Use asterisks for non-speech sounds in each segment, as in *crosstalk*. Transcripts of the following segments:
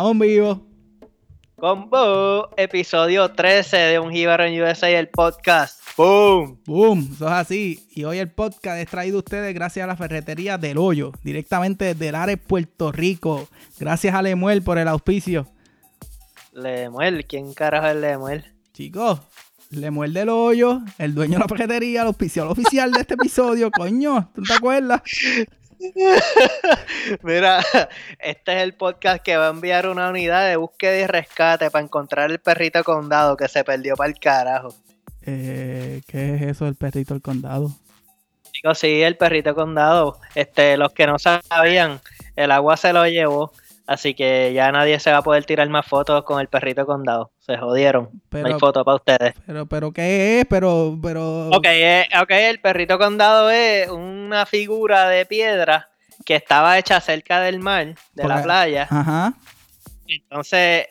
Estamos vivos. Combo, episodio 13 de Un Jíbaro en USA, el podcast. ¡Boom! ¡Boom! Eso es así. Y hoy el podcast es traído a ustedes gracias a la ferretería del Hoyo, directamente desde Lares, Puerto Rico. Gracias a Lemuel por el auspicio. Lemuel, ¿quién carajo es Lemuel? Chicos, Lemuel del Hoyo, el dueño de la ferretería, el auspiciador oficial de este episodio. Coño, ¿tú te acuerdas? *laughs* *laughs* Mira, este es el podcast que va a enviar una unidad de búsqueda y rescate para encontrar el perrito condado que se perdió para el carajo. Eh, ¿Qué es eso del perrito del condado? Chicos, sí, el perrito condado. Este, los que no sabían, el agua se lo llevó. Así que ya nadie se va a poder tirar más fotos con el perrito condado. Se jodieron. no hay foto para ustedes. Pero, pero, ¿qué es? Pero, pero. Ok, eh, el perrito condado es una figura de piedra que estaba hecha cerca del mar, de la playa. Ajá. Entonces,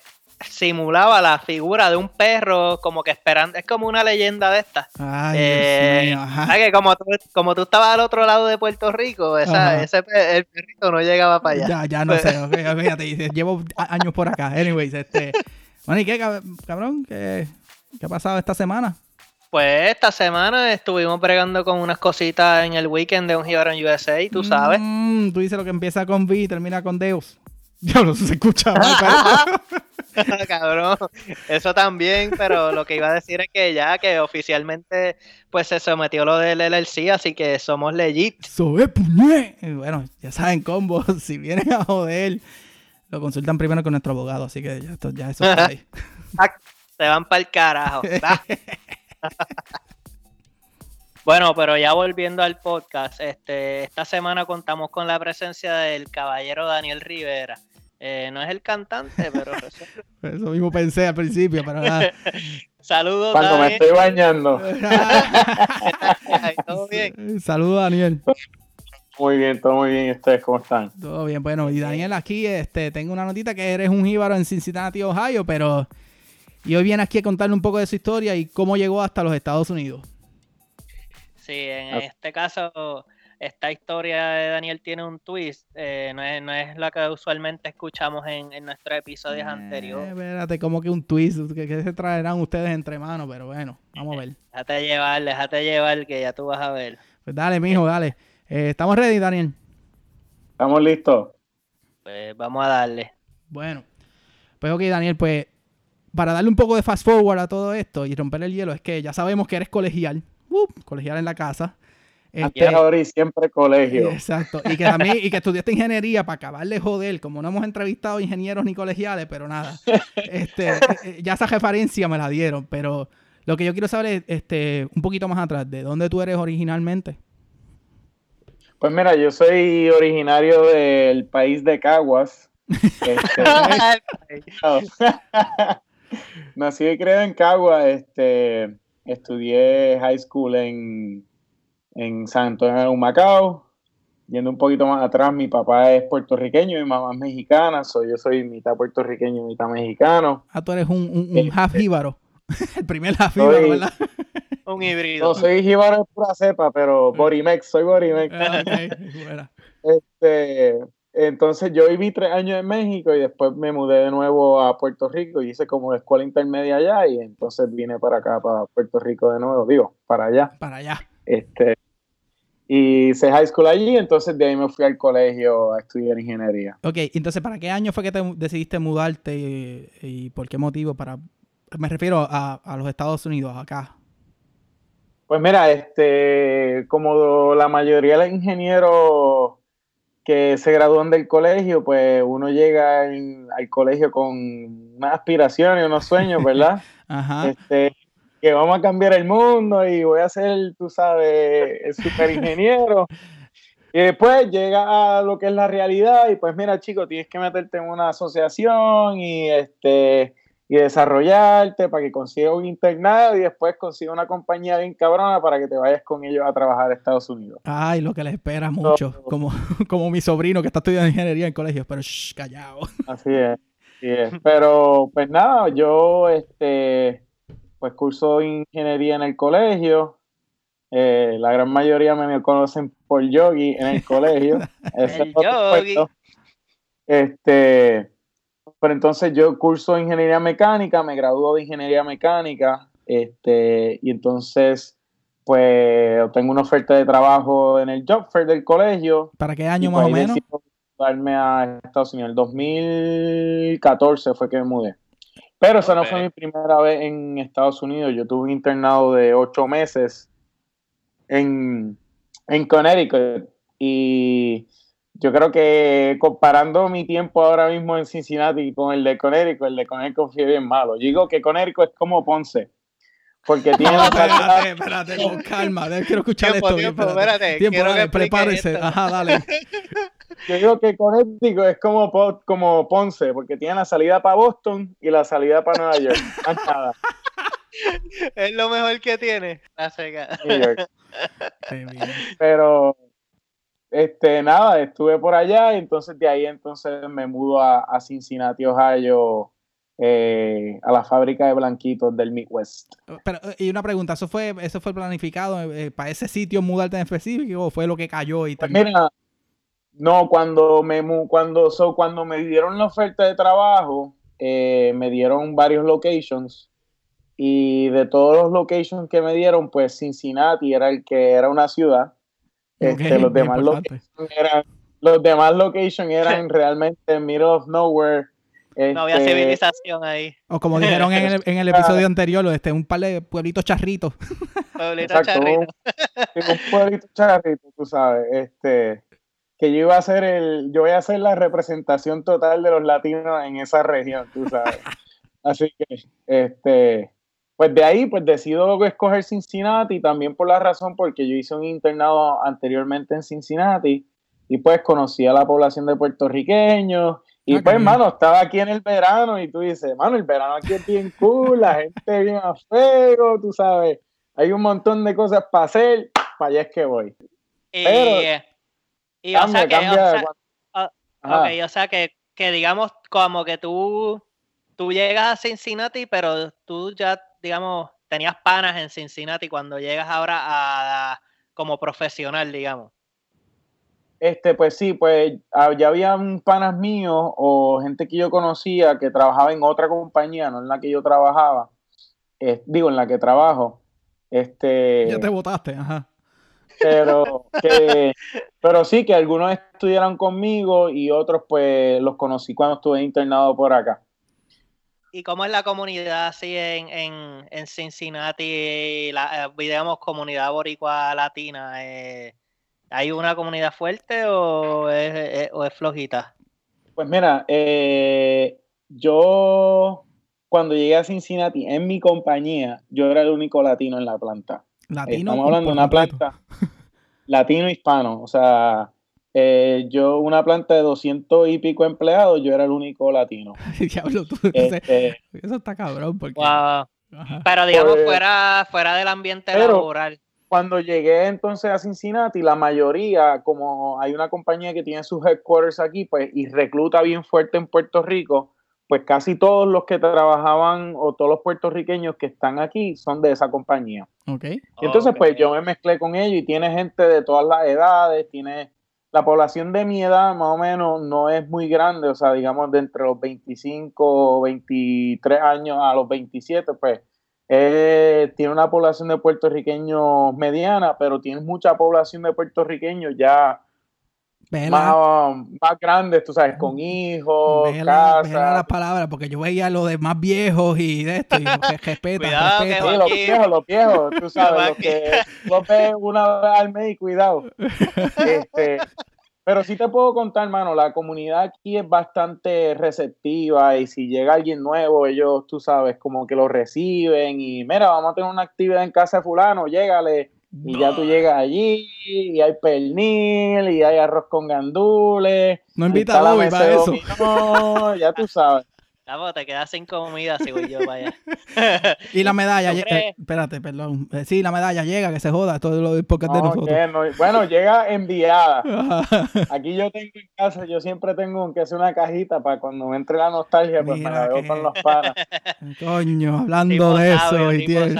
simulaba la figura de un perro como que esperando, es como una leyenda de esta. Ay, eh, que como tú, como tú estabas al otro lado de Puerto Rico, esa, ese el perrito no llegaba para allá. Ya, ya no sé, *laughs* fíjate, llevo años por acá. Anyways, este, bueno, ¿y qué, cabrón? ¿Qué, qué ha pasado esta semana? Pues esta semana estuvimos bregando con unas cositas en el weekend de un Hero en USA, tú sabes. Mm, tú dices lo que empieza con V y termina con Deus. *laughs* Diablo, se escucha *laughs* *laughs* Cabrón, eso también, pero lo que iba a decir es que ya que oficialmente pues se sometió lo del LLC, así que somos legit. Sobe Bueno, ya saben, combo, *laughs* si vienen a joder, lo consultan primero con nuestro abogado, así que ya, esto, ya eso está ahí. *laughs* se van para el carajo. Bueno, pero ya volviendo al podcast, este, esta semana contamos con la presencia del caballero Daniel Rivera. Eh, no es el cantante, pero *laughs* eso mismo pensé al principio, pero nada. *laughs* Saludos. Cuando me estoy bañando. *laughs* ¿Todo bien? Saludos, Daniel. Muy bien, todo muy bien. ¿Ustedes cómo están? Todo bien, bueno. Y Daniel, aquí este, tengo una notita que eres un jíbaro en Cincinnati, Ohio, pero... Y hoy viene aquí a contarle un poco de su historia y cómo llegó hasta los Estados Unidos. Sí, en este caso esta historia de Daniel tiene un twist, eh, no, es, no, es, la que usualmente escuchamos en, en nuestros episodios eh, anteriores. Espérate, como que un twist, que, se traerán ustedes entre manos, pero bueno, vamos a ver. *laughs* Déjate llevar, déjate llevar, que ya tú vas a ver. Pues dale, mijo, dale. Eh, ¿Estamos ready, Daniel? Estamos listos. Pues vamos a darle. Bueno, pues ok, Daniel, pues para darle un poco de fast forward a todo esto y romper el hielo, es que ya sabemos que eres colegial, uh, colegial en la casa. Este, ahora y siempre colegio. Exacto. Y que también, y que estudiaste ingeniería para acabar de joder, como no hemos entrevistado ingenieros ni colegiales, pero nada. Este, *laughs* eh, eh, ya esa referencia me la dieron, pero lo que yo quiero saber es este, un poquito más atrás, ¿de dónde tú eres originalmente? Pues mira, yo soy originario del país de Caguas. Este, *laughs* nací y creado en Caguas. Este, estudié high school en en San Antonio de Macao. Yendo un poquito más atrás, mi papá es puertorriqueño, mi mamá es mexicana, soy, yo soy mitad puertorriqueño, mitad mexicano. Ah, tú eres un, un, un este, half jíbaro. *laughs* El primer half jíbaro, ¿verdad? *laughs* un híbrido. No soy jíbaro de pura cepa, pero Borimex, soy Borimex. Ah, este, entonces yo viví tres años en México y después me mudé de nuevo a Puerto Rico y hice como escuela intermedia allá y entonces vine para acá, para Puerto Rico de nuevo, digo, para allá. Para allá. Este, y hice high school allí, entonces de ahí me fui al colegio a estudiar ingeniería. Ok, entonces, ¿para qué año fue que te decidiste mudarte y, por qué motivo? Para, me refiero a, los Estados Unidos, acá. Pues mira, este, como la mayoría de los ingenieros que se gradúan del colegio, pues uno llega al colegio con una aspiración y unos sueños, ¿verdad? *laughs* Ajá. Este, que vamos a cambiar el mundo y voy a ser, tú sabes, el super ingeniero. *laughs* y después llega a lo que es la realidad y pues mira, chico, tienes que meterte en una asociación y este y desarrollarte para que consigas un internado y después consiga una compañía bien cabrona para que te vayas con ellos a trabajar a Estados Unidos. Ay, lo que les espera mucho, como, *laughs* como mi sobrino que está estudiando ingeniería en colegio, pero shh, callado. Así es, así es. *laughs* Pero pues nada, yo este pues curso ingeniería en el colegio. Eh, la gran mayoría me conocen por yogi en el colegio. *laughs* el yogi. Este, pero entonces yo curso ingeniería mecánica, me graduó de ingeniería mecánica, este, y entonces pues tengo una oferta de trabajo en el job fair del colegio. ¿Para qué año más pues, o menos? Darme a Estados Unidos. El 2014 fue que me mudé. Pero esa no fue mi primera vez en Estados Unidos. Yo tuve un internado de ocho meses en, en Connecticut. Y yo creo que comparando mi tiempo ahora mismo en Cincinnati con el de Connecticut, el de Connecticut fue bien malo. Yo digo que Connecticut es como Ponce. Porque tiene *laughs* no, espérate, espérate, con calma. Quiero escuchar esto tiempo, bien. Espérate. Tiempo, dale, prepárese. Ajá, dale. *laughs* Yo digo que Connecticut es como, como Ponce, porque tiene la salida para Boston y la salida para Nueva York. nada. *laughs* Es lo mejor que tiene. La seca. Pero este, nada, estuve por allá y entonces de ahí entonces me mudo a, Cincinnati, Ohio, eh, a la fábrica de blanquitos del Midwest. Pero, y una pregunta, ¿eso fue, eso fue planificado eh, para ese sitio mudarte en específico o fue lo que cayó y pues Mira, no, cuando me cuando so, cuando me dieron la oferta de trabajo, eh, me dieron varios locations y de todos los locations que me dieron, pues Cincinnati era el que era una ciudad este, los, demás eran, los demás locations eran *laughs* realmente en middle of nowhere. no había este, civilización ahí. O como dijeron en el, *laughs* en el episodio anterior, este, un par de pueblitos charritos. Pueblitos charritos. Un, pueblito charrito, tú sabes. Este, que yo iba a hacer el, yo voy a hacer la representación total de los latinos en esa región, tú sabes. *laughs* Así que, este, pues de ahí, pues decido escoger Cincinnati, también por la razón porque yo hice un internado anteriormente en Cincinnati y pues conocí a la población de puertorriqueños y pues, hermano, estaba aquí en el verano y tú dices, mano, el verano aquí es bien cool, la gente viene a fuego, tú sabes, hay un montón de cosas para hacer, para allá es que voy. Y, y o sea que, o sea, que, que digamos como que tú, tú llegas a Cincinnati, pero tú ya digamos, tenías panas en Cincinnati cuando llegas ahora a, como profesional, digamos? Este, pues sí, pues ah, ya había panas míos o gente que yo conocía que trabajaba en otra compañía, no en la que yo trabajaba, digo, en la que trabajo. Este, ya te votaste, ajá. Pero, que, pero sí, que algunos estudiaron conmigo y otros pues los conocí cuando estuve internado por acá. ¿Y cómo es la comunidad así en, en, en Cincinnati, la, eh, digamos, comunidad boricua latina? Eh, ¿Hay una comunidad fuerte o es, eh, o es flojita? Pues mira, yo cuando llegué a Cincinnati, en mi compañía, yo era el único latino en la planta. Latino. Estamos hablando de una planta latino hispano, o sea, eh, yo, una planta de 200 y pico empleados, yo era el único latino. *laughs* Diablo, tú, este, eso está cabrón. Porque... Pero digamos, pues, fuera, fuera del ambiente laboral. Cuando llegué entonces a Cincinnati, la mayoría, como hay una compañía que tiene sus headquarters aquí, pues, y recluta bien fuerte en Puerto Rico, pues casi todos los que trabajaban o todos los puertorriqueños que están aquí son de esa compañía. Okay. Y entonces, pues yo me mezclé con ellos y tiene gente de todas las edades, tiene la población de mi edad más o menos no es muy grande, o sea, digamos de entre los 25 o 23 años a los 27, pues eh, tiene una población de puertorriqueños mediana, pero tiene mucha población de puertorriqueños ya más, más, grandes, tú sabes, con hijos, casas. las palabras, porque yo veía lo de más viejos y de esto, y *laughs* respeta, cuidado, respeta. Sí, los viejos, los viejos, tú *laughs* sabes, los que los ves una vez al mes y cuidado. Este, pero sí te puedo contar, hermano, la comunidad aquí es bastante receptiva y si llega alguien nuevo, ellos, tú sabes, como que lo reciben y mira, vamos a tener una actividad en casa de fulano, llégale y ya tú llegas allí y hay pernil y hay arroz con gandules. No invita a para eso. No, ya tú sabes. Te quedas sin comida si voy yo vaya. *laughs* y la medalla, eh, espérate, perdón. Eh, sí, la medalla llega, que se joda, todo lo porque de nosotros. bueno, llega enviada. *laughs* Aquí yo tengo en casa, yo siempre tengo que hacer una cajita para cuando me entre la nostalgia, pues me la veo con los panas. *laughs* Coño, hablando de eso. Y tienes,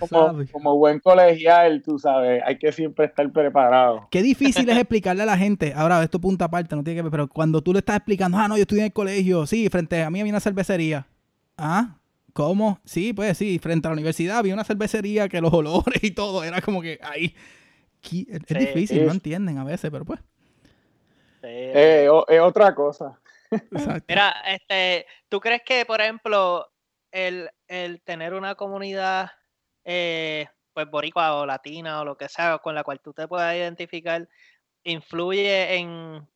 como, como, buen colegial, tú sabes, hay que siempre estar preparado. Qué difícil es explicarle a la gente. Ahora, esto punta aparte, no tiene que ver, pero cuando tú le estás explicando, ah, no, yo estudié en el colegio, sí, frente a mí una cervecería. Ah, ¿cómo? Sí, pues sí, frente a la universidad había una cervecería que los olores y todo, era como que ahí. Es, difícil, no entienden a veces, pero pues. Eh, es otra cosa. Mira, este, ¿tú crees que, por ejemplo, el, tener una comunidad, eh, pues boricua o latina o lo que sea, con la cual tú te puedas identificar, influye en,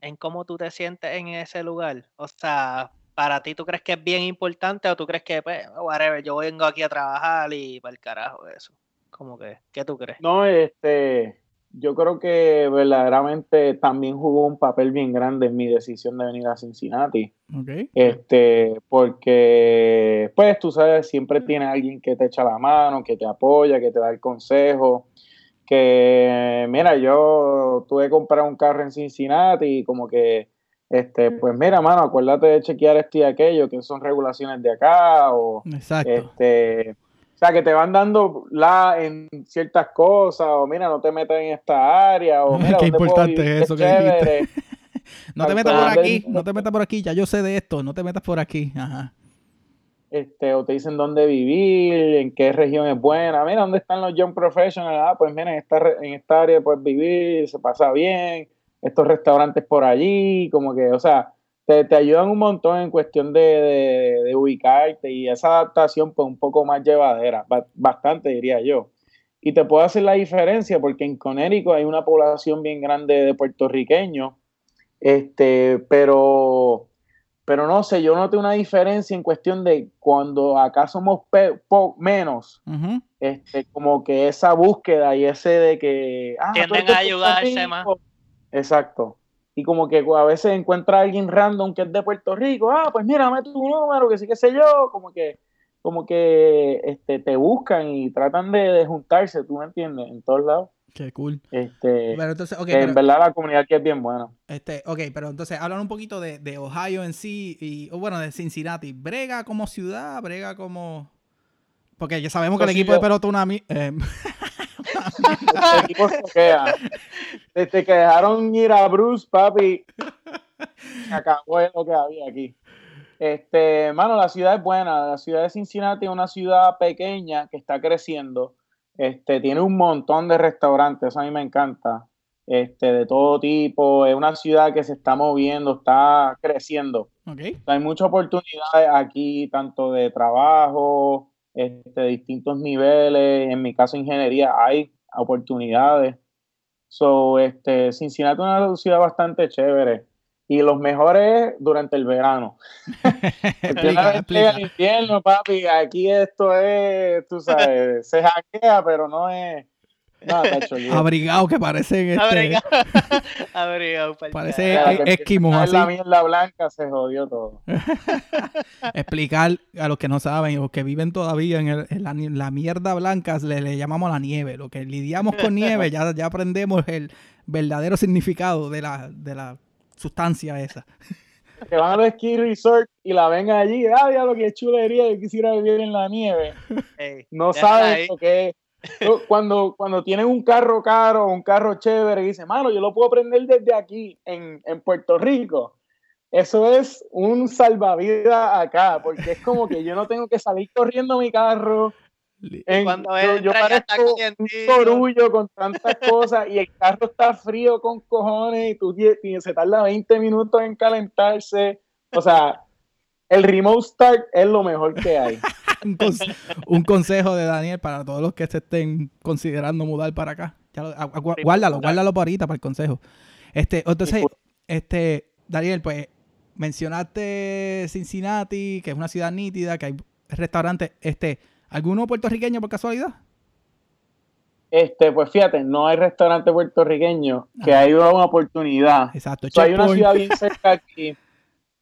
en cómo tú te sientes en ese lugar? O sea, para ti, ¿tú crees que es bien importante o tú crees que, pues, whatever, yo vengo aquí a trabajar y para el carajo eso? ¿Cómo que, ¿qué tú crees? No, este, yo creo que verdaderamente también jugó un papel bien grande en mi decisión de venir a Cincinnati. Okay. Este, porque, pues, tú sabes, siempre tienes alguien que te echa la mano, que te apoya, que te da el consejo que, mira, yo tuve que comprar un carro en Cincinnati y como que, este, pues mira, mano, acuérdate de chequear esto y aquello, que son regulaciones de acá, o Exacto. este, o sea, que te van dando la en ciertas cosas, o mira, no te metas en esta área, o *laughs* mira, qué importante eso que dijiste. *laughs* no te metas por aquí, no te metas por aquí, ya yo sé de esto, no te metas por aquí, ajá este, o te dicen dónde vivir, en qué región es buena. Mira, ¿dónde están los young professionals? Ah, pues mira, en esta, en esta área puedes vivir, se pasa bien, estos restaurantes por allí, como que, o sea, te, te ayudan un montón en cuestión de, de, ubicarte y esa adaptación pues un poco más llevadera, bastante diría yo. Y te puedo hacer la diferencia porque en Conérico hay una población bien grande de puertorriqueños, este, pero pero no sé, yo noté una diferencia en cuestión de cuando acá somos menos, este, como que esa búsqueda y ese de que... Ah, Tienden a ayudarse más. Exacto. Y como que a veces encuentra a alguien random que es de Puerto Rico, ah, pues mira, mete tu número, que sí que sé yo, como que como que este, te buscan y tratan de, de juntarse, ¿tú me entiendes? En todos lados. Qué cool. Este, en verdad la comunidad que es bien buena. Este, ok, pero entonces hablan un poquito de, Ohio en sí y, o bueno, de Cincinnati. ¿Brega como ciudad? ¿Brega como...? Porque ya sabemos que el pues equipo de pelota una... Eh, *laughs* el equipo Desde que dejaron ir a Bruce, papi, acabó lo que había aquí. Este, mano, la ciudad es buena. La ciudad de Cincinnati es una ciudad pequeña que está creciendo este, tiene un montón de restaurantes, a mí me encanta. Este, de todo tipo, es una ciudad que se está moviendo, está creciendo. hay muchas oportunidades aquí, tanto de trabajo, este, distintos niveles, en mi caso ingeniería, hay oportunidades. So, este, Cincinnati es una ciudad bastante chévere y los mejores durante el verano. *laughs* el invierno, papi, aquí esto es, tú sabes, se hackea, pero no es... No, Abrigado que parece este... Abrigado. *laughs* Abrigado parece esquimos así. La mierda blanca se jodió todo. *laughs* Explicar a los que no saben, los que viven todavía en, la, mierda blanca, le, le, llamamos la nieve. Lo que lidiamos con nieve, ya, ya aprendemos el verdadero significado de la, de la sustancia esa. *laughs* Que van al ski resort y la ven allí, ah, ya lo que chulería, yo quisiera vivir en la nieve. no saben lo que Cuando, cuando tienen un carro caro, un carro chévere, y dicen, mano, yo lo puedo prender desde aquí, en, en Puerto Rico. Eso es un salvavidas acá, porque es como que yo no tengo que salir corriendo mi carro, cuando yo, yo parezco un orgullo con tantas cosas y el carro está frío con cojones y tú se tarda 20 minutos en calentarse. O sea, el remote start es lo mejor que hay. Un, consejo de Daniel para todos los que se estén considerando mudar para acá. guárdalo, guárdalo por ahorita para el consejo. Este, entonces, este, Daniel, pues mencionaste Cincinnati, que es una ciudad nítida, que hay restaurantes, este, ¿Alguno puertorriqueño por casualidad? Este, pues fíjate, no hay restaurante puertorriqueño, que hay una oportunidad. Exacto. hay una ciudad bien cerca aquí, *laughs*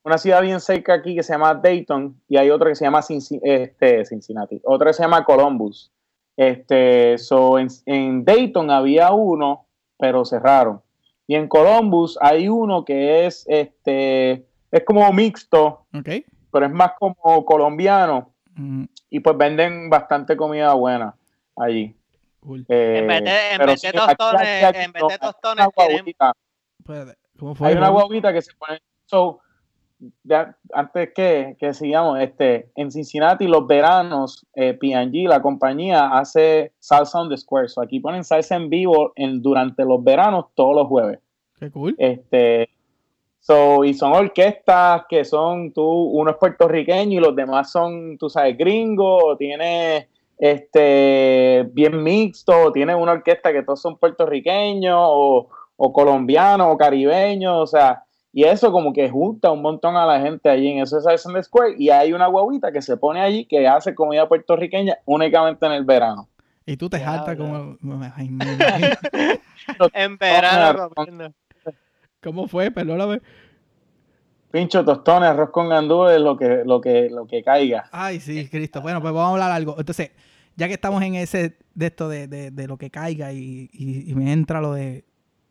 una ciudad bien cerca aquí que se llama Dayton y hay otra que se llama este, Cincinnati, otra que se llama Columbus. Este, so en, Dayton había uno, pero cerraron. Y en Columbus hay uno que es, este, es como mixto, pero es más como colombiano. Mm. Y pues venden bastante comida buena allí. Eh, en vez de, en vez de tostones, en vez de tostones Hay una guaguita que se pone. So, antes que, que, sigamos, este, en Cincinnati los veranos, eh, P&G, la compañía, hace salsa on the square. So aquí ponen salsa en vivo en, durante los veranos todos los jueves. Qué cool. Este, so, y son orquestas que son, tú, uno es puertorriqueño y los demás son, tú sabes, gringo, tiene este, bien mixto, tiene una orquesta que todos son puertorriqueños o, o colombianos o caribeños, o sea, y eso como que junta un montón a la gente allí en eso es Square y hay una guaguita que se pone allí que hace comida puertorriqueña únicamente en el verano. Y tú te jaltas como... *laughs* en verano. ¿Cómo fue? Perdóname. Pincho, tostones, arroz con es lo que, lo que, lo que caiga. Ay, sí, Cristo. Bueno, pues vamos a hablar algo. Entonces, ya que estamos en ese de esto de, de, lo que caiga y, y, me entra lo de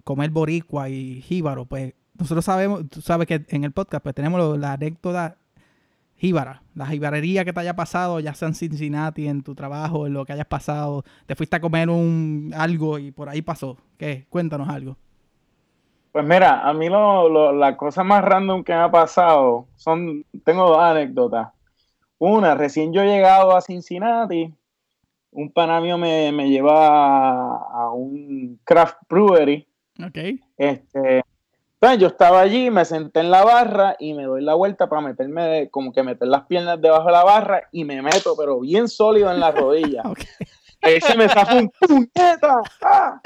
comer boricua y jíbaro, pues nosotros sabemos, tú sabes que en el podcast pues tenemos la anécdota jíbara, la jibarería que te haya pasado, ya sea en Cincinnati, en tu trabajo, en lo que hayas pasado, te fuiste a comer un algo y por ahí pasó. ¿Qué? Cuéntanos algo. Pues mira, a mí lo, la cosa más random que me ha pasado son, tengo dos anécdotas. Una, recién yo he llegado a Cincinnati, un panamio me, me lleva a, un craft brewery. Ok. Este, entonces yo estaba allí, me senté en la barra y me doy la vuelta para meterme, como que meter las piernas debajo de la barra y me meto, pero bien sólido en la *laughs* rodilla. Ahí se me zafó un puñeta. ¡Ah!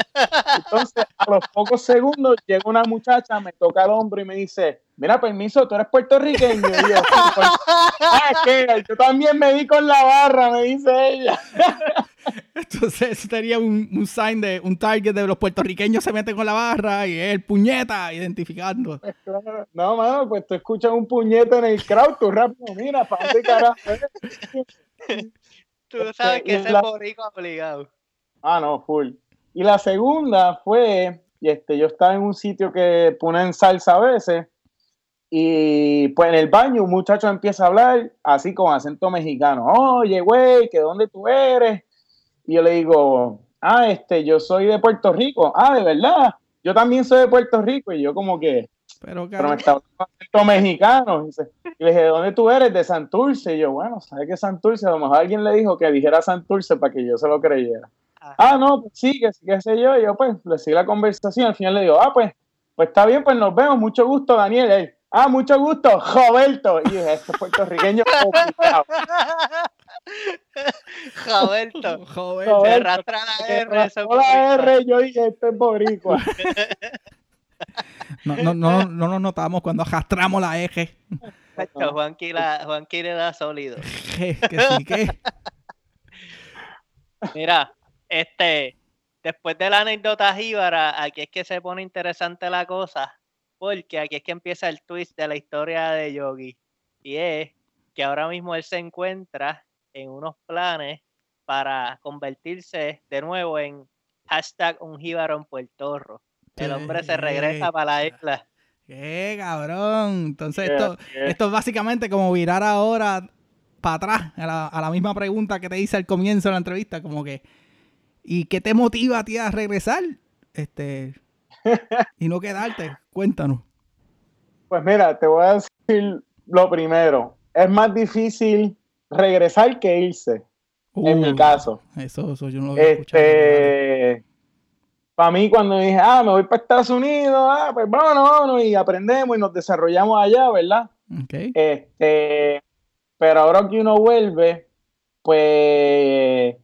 Entonces, a los pocos segundos, llega una muchacha, me toca el hombro y me dice, mira, permiso, tú eres puertorriqueño. Y yo, pues, ah, ¿qué? Yo también me di con la barra, me dice ella. Entonces, eso sería un, un sign de un target de los puertorriqueños se meten con la barra y el puñeta identificando. Pues, no, mano, pues tú escuchas un puñeta en el crowd, tú rápido, mira, para dónde carajo. Tú sabes que es el boricua obligado. Ah, no, full. Y la segunda fue, y este, yo estaba en un sitio que ponen salsa a veces, y pues en el baño un muchacho empieza a hablar así con acento mexicano. Oye, güey, ¿que dónde tú eres? Y yo le digo, ah, este, yo soy de Puerto Rico. Ah, de verdad. Yo también soy de Puerto Rico. Y yo como que, pero, pero me estaba hablando mexicano. Y, le dije, ¿de dónde tú eres? De Santurce. Y yo, bueno, ¿sabes qué Santurce? A lo mejor alguien le dijo que dijera Santurce para que yo se lo creyera. Ah, no, pues sí, que, qué sé yo. Y yo, pues, le seguí la conversación. Al final le digo, ah, pues, pues está bien, pues nos vemos. Mucho gusto, Daniel. ah, mucho gusto, Roberto. Y dije, este puertorriqueño *laughs* *laughs* Roberto. Roberto. arrastra la R. La R, yo dije, este es boricua. *laughs* No, no, no, no nos notamos cuando arrastramos la eje. Juanqui le da sólido. que sí, que. *laughs* Mira, este, después de la anécdota jíbara, aquí es que se pone interesante la cosa, porque aquí es que empieza el twist de la historia de Yogi. Y es que ahora mismo él se encuentra en unos planes para convertirse de nuevo en hashtag un jíbaro en Puerto Rico. El hombre se regresa para la isla. ¡Qué cabrón! Entonces, esto, esto es básicamente como virar ahora para atrás a la, misma pregunta que te hice al comienzo de la entrevista, como que, ¿y qué te motiva a ti a regresar? Este, y no quedarte. Cuéntanos. Pues mira, te voy a decir lo primero. Es más difícil regresar que irse, en mi uh, caso. Eso, eso yo no lo este, para mí cuando dije, ah, me voy para Estados Unidos, ah, pues vámonos, vámonos, y aprendemos y nos desarrollamos allá, ¿verdad? Este, pero ahora que uno vuelve, pues,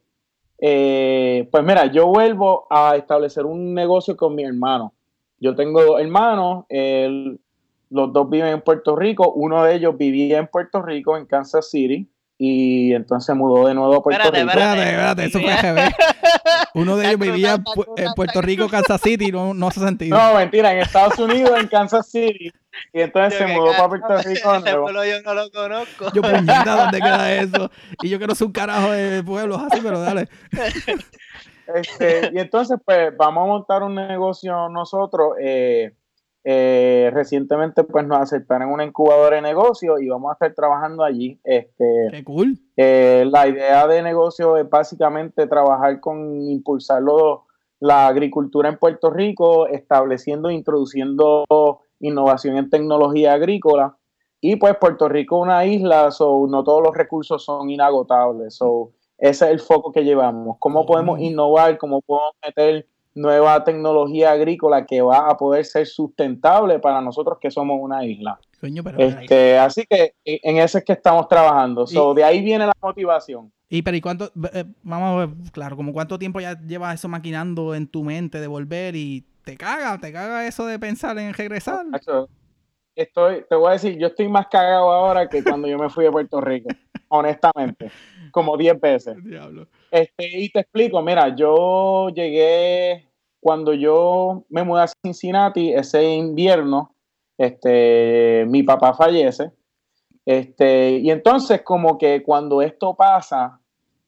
eh, pues mira, yo vuelvo a establecer un negocio con mi hermano. Yo tengo dos hermanos, los dos viven en Puerto Rico, uno de ellos vivía en Puerto Rico, en Kansas City, y entonces mudó de nuevo a Puerto Rico. Espérate, espérate, eso fue *laughs* Uno de ellos vivía en Puerto Rico, Kansas City, no, no hace sentido. No, mentira, en Estados Unidos, en Kansas City. Y entonces se mudó para Puerto *laughs* Rico. Ese pueblo yo no lo conozco. Yo puñeta, ¿dónde queda *laughs* eso? Y yo que no soy un carajo de pueblos así, pero dale. Este, y entonces, pues, vamos a montar un negocio nosotros. Eh, eh, recientemente, pues, nos aceptaron una incubadora de negocio y vamos a estar trabajando allí. Este, Qué cool. Eh, la idea de negocio es básicamente trabajar con impulsar la agricultura en Puerto Rico, estableciendo, introduciendo innovación en tecnología agrícola. Y pues Puerto Rico es una isla, so no todos los recursos son inagotables. So, ese es el foco que llevamos. ¿Cómo podemos innovar? ¿Cómo podemos meter nueva tecnología agrícola que va a poder ser sustentable para nosotros que somos una isla? este, así que en eso es que estamos trabajando. de ahí viene la motivación. Y pero ¿y cuánto, eh, vamos a ver, claro, como cuánto tiempo ya llevas eso maquinando en tu mente de volver y te caga, te caga eso de pensar en regresar? Estoy, te voy a decir, yo estoy más cagado ahora que cuando yo me fui a Puerto Rico, *laughs* honestamente como 10 veces. Este, y te explico, mira, yo llegué cuando yo me mudé a Cincinnati ese invierno, este, mi papá fallece. Este, y entonces como que cuando esto pasa,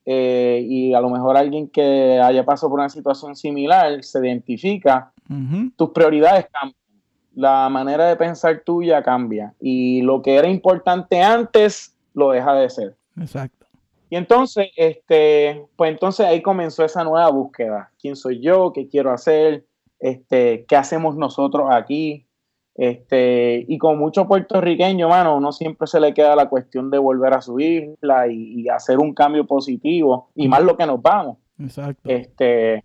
eh, y a lo mejor alguien que haya pasado por una situación similar se identifica, tus prioridades cambian, la manera de pensar tuya cambia y lo que era importante antes lo deja de ser. Exacto. Y entonces, este, pues entonces ahí comenzó esa nueva búsqueda. ¿Quién soy yo? ¿Qué quiero hacer? Este, ¿Qué hacemos nosotros aquí? Este, y con mucho puertorriqueño, mano, uno siempre se le queda la cuestión de volver a su isla y, hacer un cambio positivo, y más lo que nos vamos. Exacto. Este,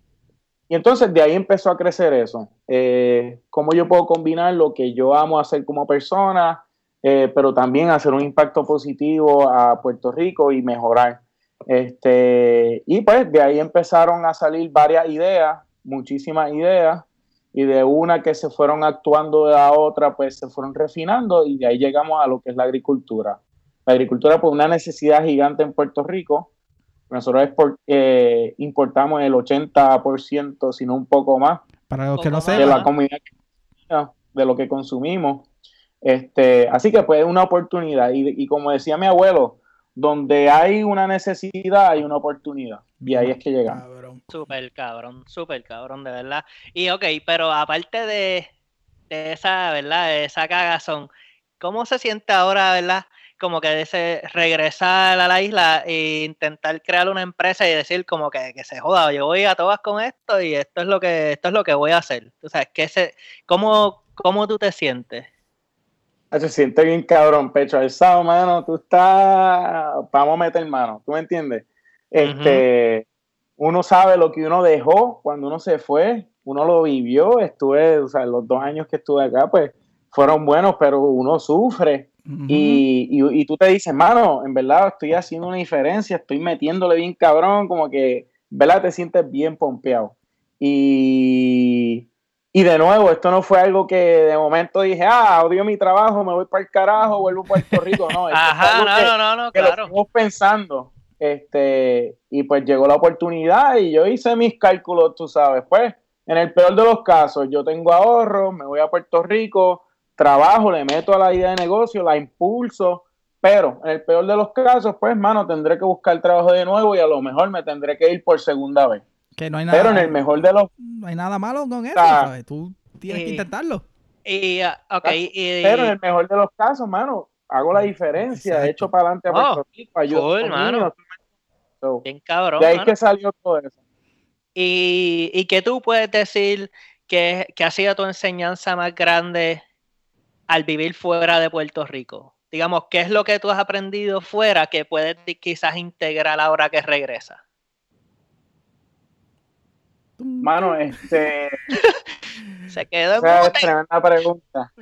y entonces de ahí empezó a crecer eso. Eh, ¿Cómo yo puedo combinar lo que yo amo hacer como persona eh, pero también hacer un impacto positivo a Puerto Rico y mejorar. Este, y pues de ahí empezaron a salir varias ideas, muchísimas ideas, y de una que se fueron actuando de la otra, pues se fueron refinando y de ahí llegamos a lo que es la agricultura. La agricultura, pues una necesidad gigante en Puerto Rico. Nosotros eh, importamos el 80%, si no un poco más. Para los que no sepan. De la comunidad de lo que consumimos. Este, así que pues es una oportunidad. Y, como decía mi abuelo, donde hay una necesidad, hay una oportunidad. Y ahí es que llegamos. Cabrón. Súper cabrón, súper cabrón, de verdad. Y ok, pero aparte de, esa, ¿verdad? De esa cagazón, ¿cómo se siente ahora, verdad? Como que ese regresar a la isla e intentar crear una empresa y decir como que, se joda, yo voy a todas con esto y esto es lo que, esto es lo que voy a hacer. O sea, que se, ¿cómo, ¿cómo tú te sientes? Se siente bien cabrón, pecho alzado, mano. Tú estás. Vamos a meter mano, ¿tú me entiendes? Este. Uno sabe lo que uno dejó cuando uno se fue, uno lo vivió. Estuve, o sea, los dos años que estuve acá, pues fueron buenos, pero uno sufre. y, y, y, tú te dices, mano, en verdad estoy haciendo una diferencia, estoy metiéndole bien cabrón, como que, ¿verdad? Te sientes bien pompeado. Y, y de nuevo, esto no fue algo que de momento dije, ah, odio mi trabajo, me voy para el carajo, vuelvo a *laughs* Puerto Rico. No, Ajá, no, no, no, claro. estamos pensando. Este, y pues llegó la oportunidad y yo hice mis cálculos, tú sabes. Pues, en el peor de los casos, yo tengo ahorro, me voy a Puerto Rico, trabajo, le meto a la idea de negocio, la impulso, pero en el peor de los casos, pues, mano, tendré que buscar trabajo de nuevo y a lo mejor me tendré que ir por segunda vez. Que no hay nada, pero en el mejor de los... No hay nada malo con eso, ¿sabes? Tú tienes que intentarlo. Y, ah, okay, pero en el mejor de los casos, mano, hago la diferencia, he hecho para adelante a oh, Puerto Rico, ayudo Bien cabrón, De ahí que salió todo eso. ¿Y, y qué tú puedes decir que, que ha sido tu enseñanza más grande al vivir fuera de Puerto Rico? Digamos, ¿qué es lo que tú has aprendido fuera que puedes quizás integrar ahora que regresas? Mano, este. *laughs* Se quedó en tremenda pregunta.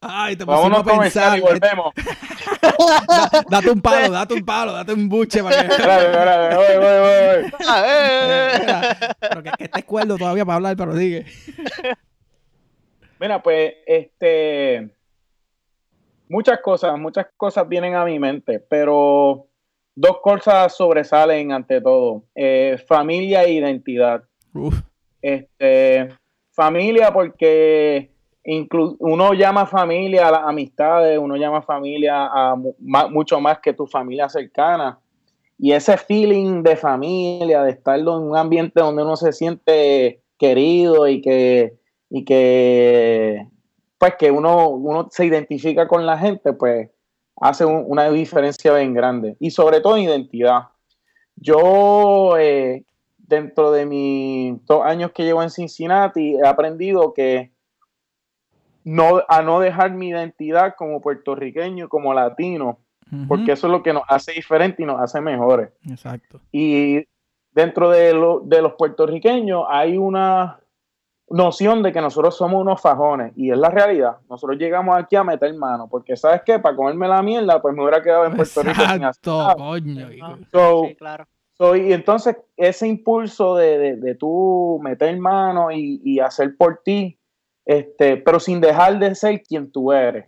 Ay, te Vámonos a pensar. Y volvemos. date un palo, date un palo, date un buche para que. Espérate, voy, voy, voy. pero que, que estés cuerdo todavía para hablar, pero sigue. Mira, pues, este. Muchas cosas, muchas cosas vienen a mi mente, pero dos cosas sobresalen ante todo: eh, familia e identidad. Este, familia porque uno llama familia a las amistades, uno llama familia a mucho más que tu familia cercana. Y ese feeling de familia, de estar en un ambiente donde uno se siente querido y que, y que pues que uno, uno se identifica con la gente, pues hace una diferencia bien grande. Y sobre todo identidad. Yo, eh, dentro de mis dos años que llevo en Cincinnati, he aprendido que no, a no dejar mi identidad como puertorriqueño, como latino, porque eso es lo que nos hace diferentes y nos hace mejores. Exacto. Y dentro de, de los puertorriqueños hay una noción de que nosotros somos unos fajones y es la realidad. Nosotros llegamos aquí a meter mano porque sabes qué, para comerme la mierda, pues me hubiera quedado en Puerto Rico sin hacer coño. sí, claro. Y entonces ese impulso de, de, de tú meter mano y, y, hacer por ti, este, pero sin dejar de ser quien tú eres.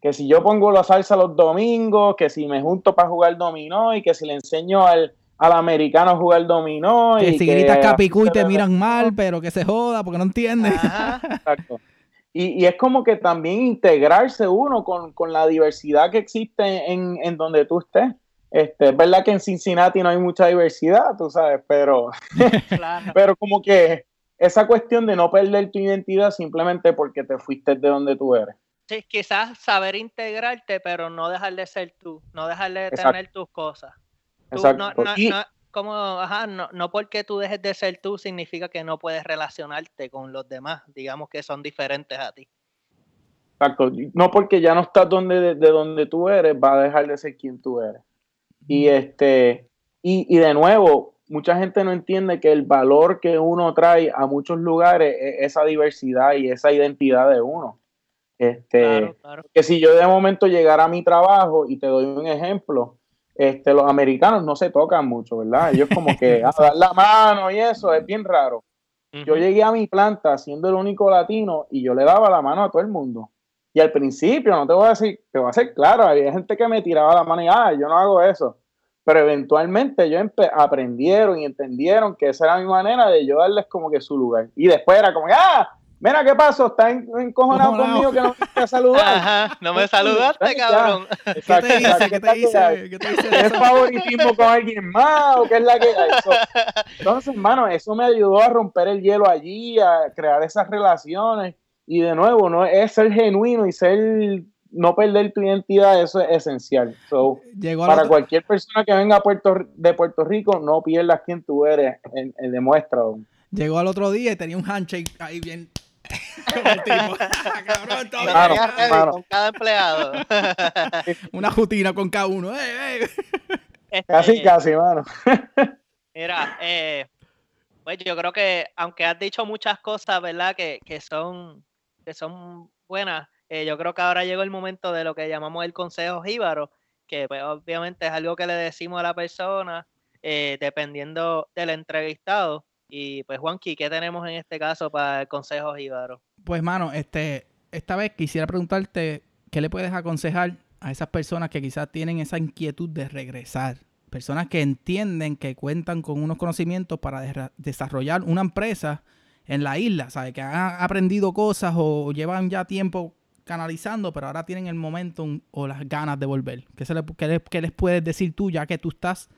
Que si yo pongo la salsa los domingos, que si me junto para jugar dominó y que si le enseño al, al americano jugar dominó. Que y si gritas capicú y te miran mal, pero que se joda porque no entiendes. Exacto. Y, es como que también integrarse uno con, la diversidad que existe en, donde tú estés. Este, es verdad que en Cincinnati no hay mucha diversidad, tú sabes, pero, *laughs* pero como que esa cuestión de no perder tu identidad simplemente porque te fuiste de donde tú eres. Sí, quizás saber integrarte, pero no dejar de ser tú, no dejar de tener tus cosas. No, como, ajá, no, no porque tú dejes de ser tú significa que no puedes relacionarte con los demás, digamos que son diferentes a ti. Exacto. No porque ya no estás donde, de, donde tú eres, va a dejar de ser quien tú eres. Y este, y, y, de nuevo, mucha gente no entiende que el valor que uno trae a muchos lugares es esa diversidad y esa identidad de uno. Este, que si yo de momento llegara a mi trabajo y te doy un ejemplo, este, los americanos no se tocan mucho, ¿verdad? Ellos como que *laughs* a dar la mano y eso es bien raro. Yo llegué a mi planta siendo el único latino y yo le daba la mano a todo el mundo. Y al principio, no te voy a decir, te voy a hacer claro, había gente que me tiraba la mano y, ah, yo no hago eso. Pero eventualmente ellos aprendieron y entendieron que esa era mi manera de yo darles como que su lugar. Y después era como, ah, Mira, ¿qué pasó? ¿Estás encojonado conmigo que no me saludar? Ajá, no me saludaste, cabrón. Exacto, ¿Qué te dice? ¿Qué te dice? ¿Qué te dice? ¿Es favoritismo con alguien más o qué es la que hay? Entonces, hermano, eso me ayudó a romper el hielo allí, a crear esas relaciones. Y de nuevo, no es ser genuino y ser no perder tu identidad, eso es esencial. So, para cualquier persona que venga a Puerto, de Puerto Rico, no pierdas quién tú eres, en, en demuestra. Llegó al otro día y tenía un handshake ahí bien con cada empleado. *laughs* Una rutina con cada uno. Este, casi, casi, mano. *laughs* Mira, eh, pues yo creo que aunque has dicho muchas cosas, ¿verdad? Que, son, que son buenas, eh, yo creo que ahora llegó el momento de lo que llamamos el consejo jíbaro, que pues, obviamente es algo que le decimos a la persona, eh, dependiendo del entrevistado. Y pues, Juanqui, ¿qué tenemos en este caso para el consejo Jíbaro? Pues, mano, este, esta vez quisiera preguntarte qué le puedes aconsejar a esas personas que quizás tienen esa inquietud de regresar. Personas que entienden que cuentan con unos conocimientos para desarrollar una empresa en la isla, ¿sabes? Que han aprendido cosas o llevan ya tiempo canalizando, pero ahora tienen el momento o las ganas de volver. ¿Qué, se qué les puedes decir tú ya que tú estás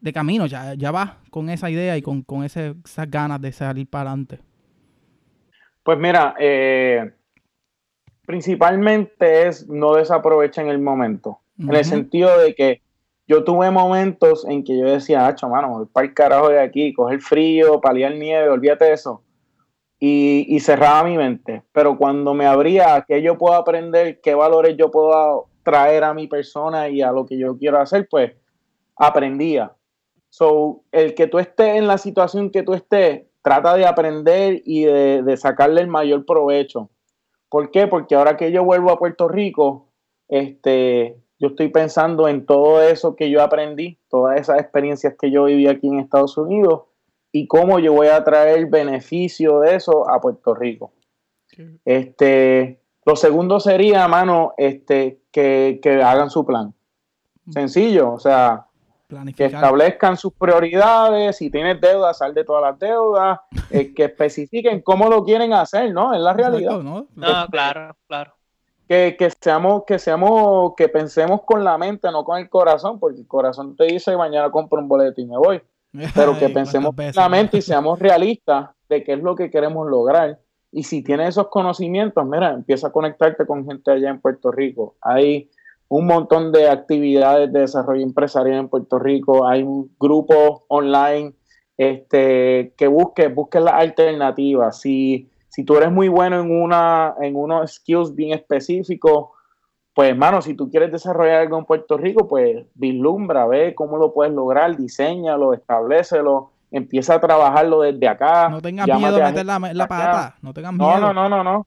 de camino, ya, ya vas con esa idea y con, esas ganas de salir para adelante? Pues mira, eh, principalmente es no desaprovechen el momento, en el sentido de que yo tuve momentos en que yo decía, hacho, mano, voy para el carajo de aquí, coger frío, paliar nieve, olvídate de eso. Y, cerraba mi mente. Pero cuando me abría qué yo puedo aprender, qué valores yo puedo traer a mi persona y a lo que yo quiero hacer, pues aprendía. So, el que tú estés en la situación que tú estés, trata de aprender y de, sacarle el mayor provecho. ¿Por qué? Porque ahora que yo vuelvo a Puerto Rico, este, yo estoy pensando en todo eso que yo aprendí, todas esas experiencias que yo viví aquí en Estados Unidos y cómo yo voy a traer beneficio de eso a Puerto Rico. Este, lo segundo sería, mano, este, que, que hagan su plan. Sencillo, o sea, que establezcan sus prioridades, si tienes deuda, sal de todas las deudas, *laughs* eh, que especifiquen cómo lo quieren hacer, ¿no? Es la realidad. ¿no? no, claro, claro. Que, que, seamos, que seamos, que pensemos con la mente, no con el corazón, porque el corazón te dice mañana compro un boleto y me voy. Pero que pensemos con la mente y seamos realistas de qué es lo que queremos lograr. Y si tienes esos conocimientos, mira, empieza a conectarte con gente allá en Puerto Rico. Hay un montón de actividades de desarrollo empresarial en Puerto Rico, hay un grupo online este, que busque, busque las alternativas. Si, si tú eres muy bueno en, una, en unos skills bien específicos, pues hermano, si tú quieres desarrollar algo en Puerto Rico, pues vislumbra, ve cómo lo puedes lograr, diseñalo, establecelo, empieza a trabajarlo desde acá. No tengas miedo de meter la, la pata, no tengas miedo. No, no, no, no,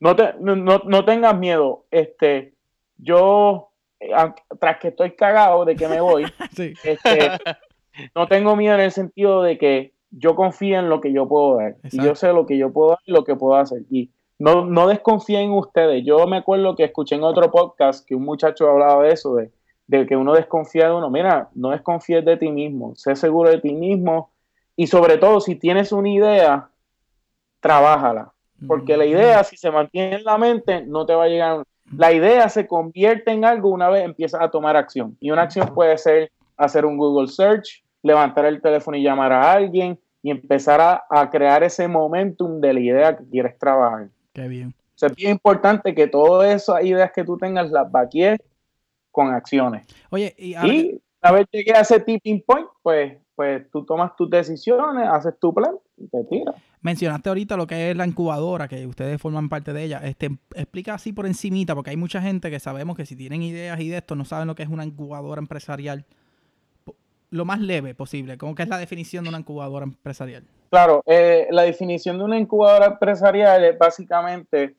no. Te, no, no tengas miedo. Este, yo, eh, tras que estoy cagado de que me voy, *laughs* este, no tengo miedo en el sentido de que yo confío en lo que yo puedo dar. Y yo sé lo que yo puedo dar y lo que puedo hacer. Y no, no desconfíen en ustedes. Yo me acuerdo que escuché en otro podcast que un muchacho hablaba de eso, de, de que uno desconfía de uno. Mira, no desconfíes de ti mismo, sé seguro de ti mismo. Y sobre todo, si tienes una idea, trabájala. Porque la idea, si se mantiene en la mente, no te va a llegar la idea se convierte en algo una vez empiezas a tomar acción. Y una acción puede ser hacer un Google Search, levantar el teléfono y llamar a alguien y empezar a, crear ese momentum de la idea que quieres trabajar. Qué bien. es bien importante que todas esas ideas que tú tengas las vaquíes con acciones. Oye, y, y una vez llegue a ese tipping point, pues, pues tú tomas tus decisiones, haces tu plan y te tiras. Mencionaste ahorita lo que es la incubadora, que ustedes forman parte de ella. Este, explica así por encimita, porque hay mucha gente que sabemos que si tienen ideas y de esto no saben lo que es una incubadora empresarial. Lo más leve posible. ¿Cómo que es la definición de una incubadora empresarial? Claro, eh, la definición de una incubadora empresarial es básicamente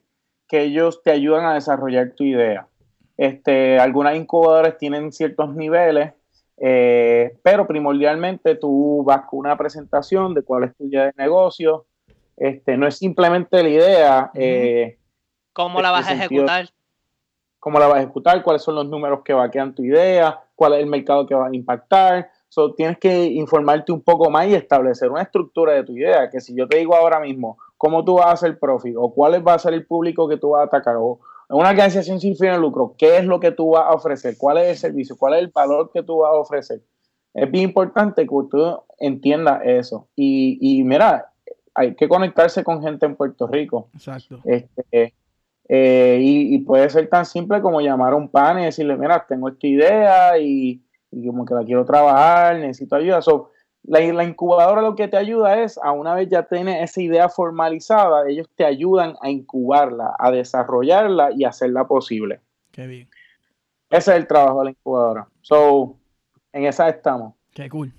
que ellos te ayudan a desarrollar tu idea. Este, algunas incubadoras tienen ciertos niveles, eh, pero primordialmente tú vas con una presentación de cuál es tu idea de negocio, este, no es simplemente la idea. Eh, ¿Cómo la vas a ejecutar? ¿Cómo la vas a ejecutar? ¿Cuáles son los números que vaquean tu idea? ¿Cuál es el mercado que va a impactar? So, tienes que informarte un poco más y establecer una estructura de tu idea. Que si yo te digo ahora mismo cómo tú vas a hacer profit o cuál va a ser el público que tú vas a atacar o una organización sin fin de lucro, ¿qué es lo que tú vas a ofrecer? ¿Cuál es el servicio? ¿Cuál es el valor que tú vas a ofrecer? Es bien importante que tú entiendas eso. Y, y mira, hay que conectarse con gente en Puerto Rico. Exacto. Este, eh, y, puede ser tan simple como llamar a un pan y decirle, mira, tengo esta idea y, como que la quiero trabajar, necesito ayuda. la, la, incubadora lo que te ayuda es, a una vez ya tienes esa idea formalizada, ellos te ayudan a incubarla, a desarrollarla y hacerla posible. Qué bien. Ese es el trabajo de la incubadora. So, en esa estamos. Qué cool.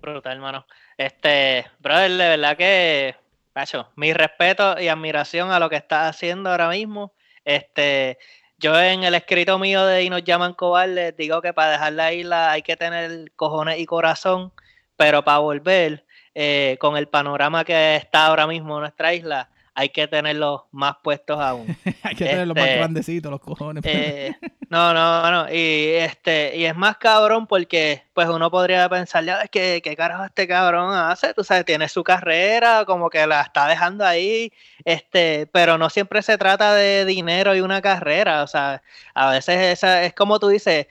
Brutal, hermano. Este, brother, de verdad que, Pacho, mi respeto y admiración a lo que estás haciendo ahora mismo. Este, yo en el escrito mío de Y nos llaman cobardes digo que para dejar la isla hay que tener cojones y corazón, pero para volver, eh, con el panorama que está ahora mismo nuestra isla, hay que tenerlos más puestos aún. *laughs* hay que tenerlos más este, grandecitos, los cojones. Eh, *laughs* no, no, no. Y este, y es más cabrón porque pues uno podría pensar, ya, ¿qué, qué carajo este cabrón hace? Tú sabes, tiene su carrera, como que la está dejando ahí, este, pero no siempre se trata de dinero y una carrera. O sea, a veces esa, es como tú dices,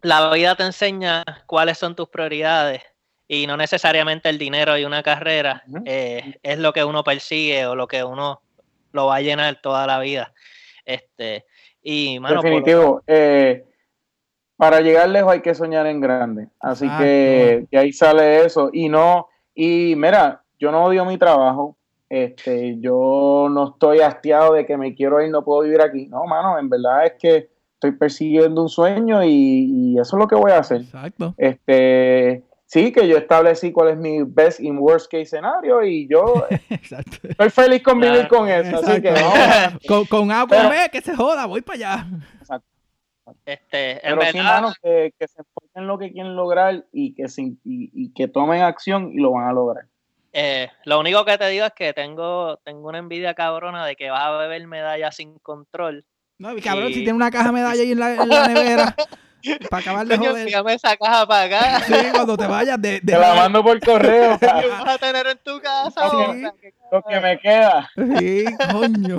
la vida te enseña cuáles son tus prioridades y no necesariamente el dinero y una carrera eh, es lo que uno persigue o lo que uno lo va a llenar toda la vida. Este, y, Definitivo. Eh, para llegar lejos hay que soñar en grande. Así que, ahí sale eso. Y no, y mira, yo no odio mi trabajo. Este, yo no estoy hastiado de que me quiero ir, no puedo vivir aquí. No, mano, en verdad es que estoy persiguiendo un sueño y, y eso es lo que voy a hacer. Exacto. Este, sí, que yo establecí cuál es mi best y worst case escenario y yo *laughs* estoy feliz con vivir con eso. Así que con, con A con B, que se joda, voy para allá. Exacto. Este, Pero sí, que, se enfoquen en lo que quieren lograr y que, y, que tomen acción y lo van a lograr. Eh, lo único que te digo es que tengo, tengo una envidia cabrona de que vas a beber medalla sin control. No, cabrón, si tiene una caja de medalla ahí en la, en la *laughs* nevera. Para acabar de joder. Envíame esa caja para acá. Sí, cuando te vayas de... Te la mando por correo. *laughs* vas a tener en tu casa. Sí. Lo que me queda. Sí, coño.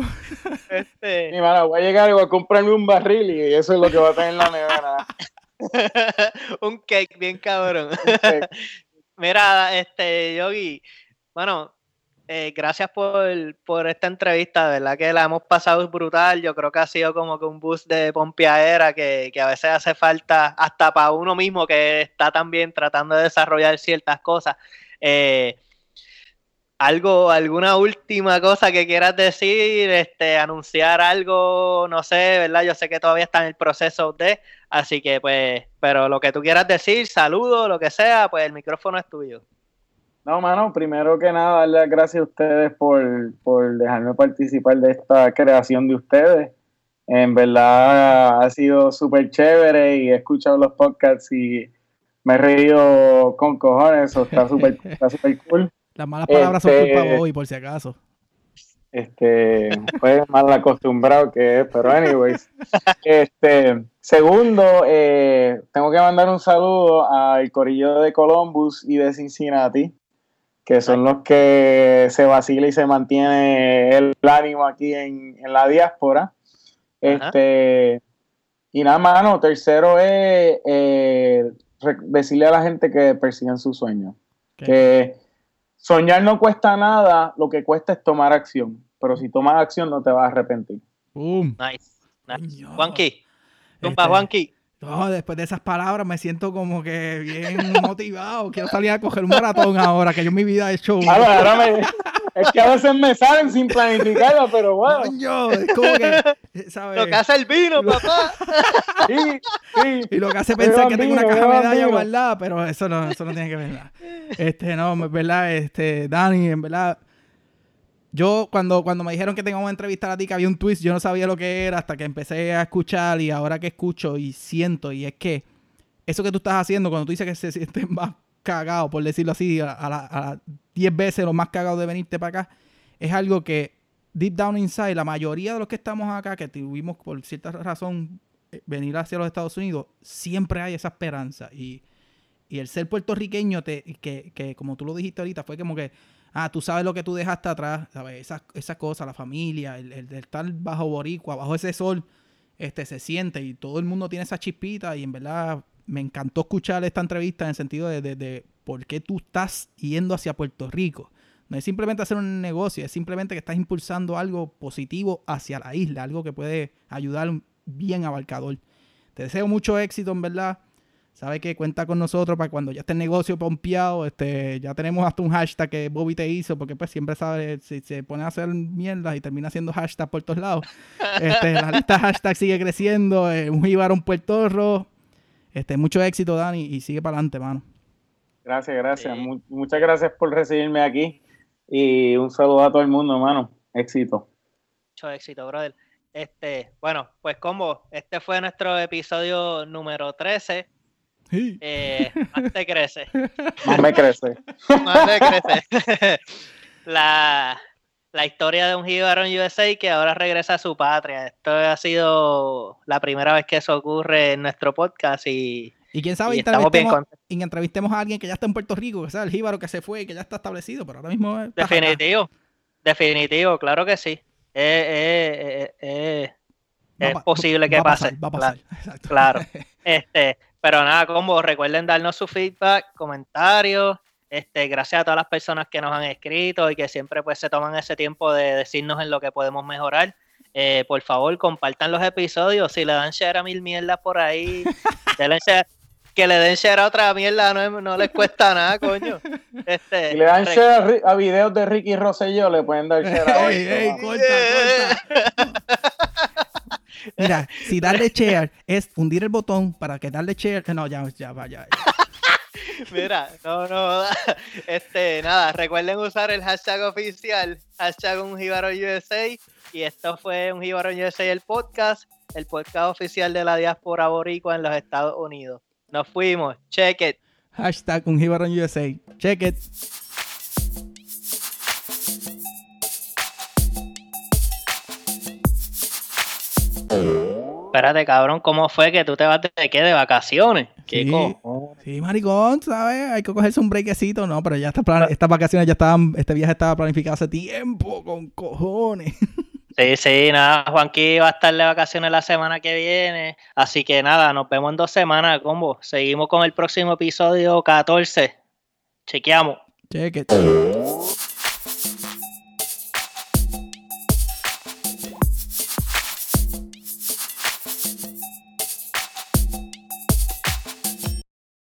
Este... Mi mano, voy a llegar y voy a comprarme un barril y eso es lo que va a tener en la nevera. *laughs* un cake bien cabrón. Mira, este, Yogi, bueno, eh, gracias por, esta entrevista, ¿verdad? Que la hemos pasado brutal. Yo creo que ha sido como que un boost de pompeadera que, que a veces hace falta hasta para uno mismo que está también tratando de desarrollar ciertas cosas. Eh, algo, alguna última cosa que quieras decir, este, anunciar algo, no sé, ¿verdad? Yo sé que todavía está en el proceso de, así que pues, pero lo que tú quieras decir, saludo, lo que sea, pues el micrófono es tuyo. No, mano, primero que nada, darle las gracias a ustedes por, por dejarme participar de esta creación de ustedes. En verdad ha sido súper chévere y he escuchado los podcasts y me he reído con cojones, eso está súper *laughs* super cool. Las malas palabras son culpa de este, hoy, por si acaso. Este, fue mal acostumbrado que es, pero anyways. *laughs* Este, segundo, eh, tengo que mandar un saludo al corillo de Columbus y de Cincinnati que son los que se vacila y se mantiene el ánimo aquí en, la diáspora. Este, y nada, mano, tercero es eh, decirle a la gente que persigan sus sueños. Que soñar no cuesta nada, lo que cuesta es tomar acción. Pero si tomas acción no te vas a arrepentir. Boom. Nice. nice. Juanqui. Este, Juanqui después de esas palabras me siento como que bien *laughs* motivado. Quiero salir a coger un maratón ahora, que yo en mi vida he hecho. es que a veces me salen sin planificarlo, pero bueno. es como que, Lo que hace el vino, papá. *laughs* sí, sí. Y lo que hace pensar que tengo una caja de medalla guardada, pero eso no, eso no tiene que ver nada. Este, no, en verdad, este, Dani, en verdad yo cuando, cuando me dijeron que teníamos que entrevistar a ti, que había un twist, yo no sabía lo que era hasta que empecé a escuchar y ahora que escucho y siento, y es que eso que tú estás haciendo, cuando tú dices que se sienten *laughs* más cagados, por decirlo así, a las 10 veces lo más cagado de venirte para acá, es algo que deep down inside, la mayoría de los que estamos acá, que tuvimos por cierta razón eh, venir hacia los Estados Unidos, siempre hay esa esperanza. Y, y el ser puertorriqueño, te, que, que como tú lo dijiste ahorita, fue como que ah, tú sabes lo que tú dejaste atrás, ¿sabes? Esas esa cosas, la familia, el, el, estar bajo boricua, bajo ese sol, este, se siente y todo el mundo tiene esa chispita y en verdad me encantó escuchar esta entrevista en el sentido de, de, por qué tú estás yendo hacia Puerto Rico. No es simplemente hacer un negocio, es simplemente que estás impulsando algo positivo hacia la isla, algo que puede ayudar bien abarcador. Te deseo mucho éxito, en verdad sabe que cuenta con nosotros para cuando ya esté el negocio pompeado, este, ya tenemos hasta un hashtag que Bobby te hizo, porque pues siempre sabe, si se pone a hacer mierdas y termina haciendo hashtag por todos lados, *laughs* este, la lista hashtag sigue creciendo, eh, un Ibar, un puertorro, este, mucho éxito Dani y sigue para adelante, mano. Gracias, gracias, muchas gracias por recibirme aquí. Y un saludo a todo el mundo, hermano, éxito. Mucho éxito, brother. Este, bueno, pues como este fue nuestro episodio número 13 eh, más te crece. *laughs* Más me crece. Más me crece. *laughs* la, historia de un en USA que ahora regresa a su patria. Esto ha sido la primera vez que eso ocurre en nuestro podcast y. Y quién sabe, y entrevistemos, y entrevistemos a alguien que ya está en Puerto Rico, que sea el jíbaro que se fue y que ya está establecido, pero ahora mismo. Definitivo, definitivo, claro que sí. es posible que pase. va a pasar. *laughs* Claro. Este, pero nada, como recuerden darnos su feedback, comentarios. Este, gracias a todas las personas que nos han escrito y que siempre pues se toman ese tiempo de decirnos en lo que podemos mejorar. Eh, por favor, compartan los episodios. Si le dan share a mil mierdas por ahí, *laughs* que le den share a otra mierda no, les cuesta nada, coño. Este, si le dan share a, videos de Ricky Rosselló, le pueden dar share a ey, *laughs* Mira, si darle *laughs* share es hundir el botón para que darle share. No, ya, ya, vaya. *laughs* Mira, no, no, *laughs* este, nada, recuerden usar el hashtag oficial, hashtag un USA, y esto fue un USA el podcast, el podcast oficial de la diáspora boricua en los Estados Unidos. Nos fuimos, check it. Hashtag un USA, check it. Espérate, cabrón, ¿cómo fue que tú te vas de qué? De vacaciones. ¿Qué sí, sí, maricón, ¿sabes? Hay que cogerse un brequecito. No, pero ya estas vacaciones ya estaban, este viaje estaba planificado hace tiempo, con cojones. *laughs* Sí, sí, nada, Juanqui va a estar de vacaciones la semana que viene. Así que nada, nos vemos en dos semanas, combo. Seguimos con el próximo episodio 14. Chequeamos. Cheque.